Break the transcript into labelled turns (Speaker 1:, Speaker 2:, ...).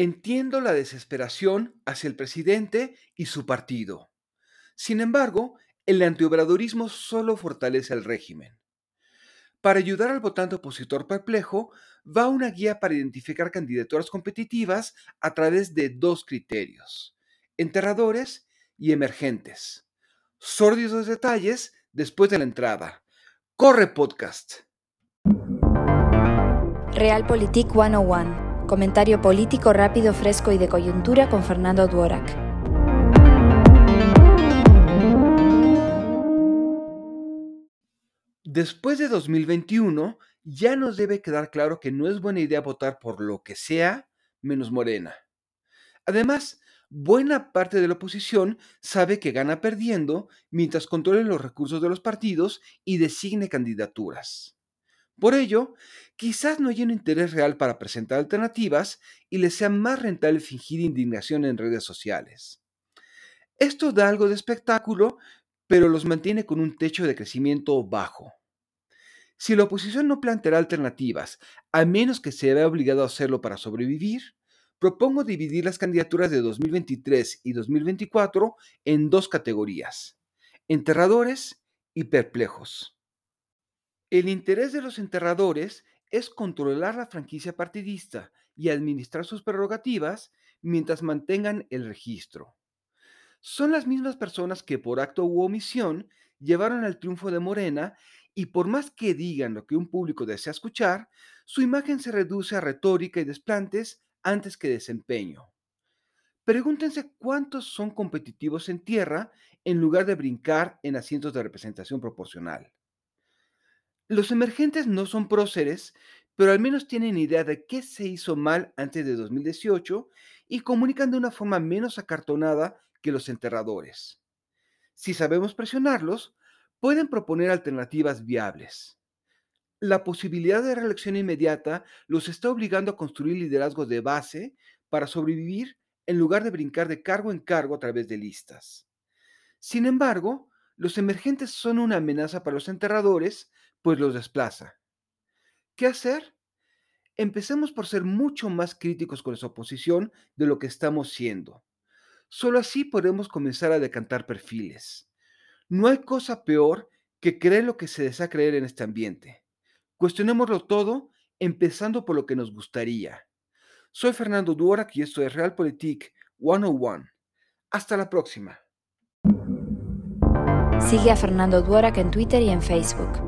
Speaker 1: Entiendo la desesperación hacia el presidente y su partido. Sin embargo, el antiobradorismo solo fortalece al régimen. Para ayudar al votante opositor perplejo, va una guía para identificar candidaturas competitivas a través de dos criterios, enterradores y emergentes. Sórdidos detalles después de la entrada. Corre podcast.
Speaker 2: Realpolitik 101. Comentario político rápido, fresco y de coyuntura con Fernando Duorak.
Speaker 1: Después de 2021, ya nos debe quedar claro que no es buena idea votar por lo que sea menos Morena. Además, buena parte de la oposición sabe que gana perdiendo mientras controle los recursos de los partidos y designe candidaturas. Por ello, quizás no haya un interés real para presentar alternativas y les sea más rentable fingir indignación en redes sociales. Esto da algo de espectáculo, pero los mantiene con un techo de crecimiento bajo. Si la oposición no planteará alternativas, a menos que se vea obligado a hacerlo para sobrevivir, propongo dividir las candidaturas de 2023 y 2024 en dos categorías, enterradores y perplejos. El interés de los enterradores es controlar la franquicia partidista y administrar sus prerrogativas mientras mantengan el registro. Son las mismas personas que por acto u omisión llevaron al triunfo de Morena y por más que digan lo que un público desea escuchar, su imagen se reduce a retórica y desplantes antes que desempeño. Pregúntense cuántos son competitivos en tierra en lugar de brincar en asientos de representación proporcional. Los emergentes no son próceres, pero al menos tienen idea de qué se hizo mal antes de 2018 y comunican de una forma menos acartonada que los enterradores. Si sabemos presionarlos, pueden proponer alternativas viables. La posibilidad de reelección inmediata los está obligando a construir liderazgos de base para sobrevivir en lugar de brincar de cargo en cargo a través de listas. Sin embargo, los emergentes son una amenaza para los enterradores, pues los desplaza. ¿Qué hacer? Empecemos por ser mucho más críticos con la oposición de lo que estamos siendo. Solo así podemos comenzar a decantar perfiles. No hay cosa peor que creer lo que se desea creer en este ambiente. Cuestionémoslo todo, empezando por lo que nos gustaría. Soy Fernando Duorak y esto es Realpolitik 101. Hasta la próxima.
Speaker 2: Sigue a Fernando Duorak en Twitter y en Facebook.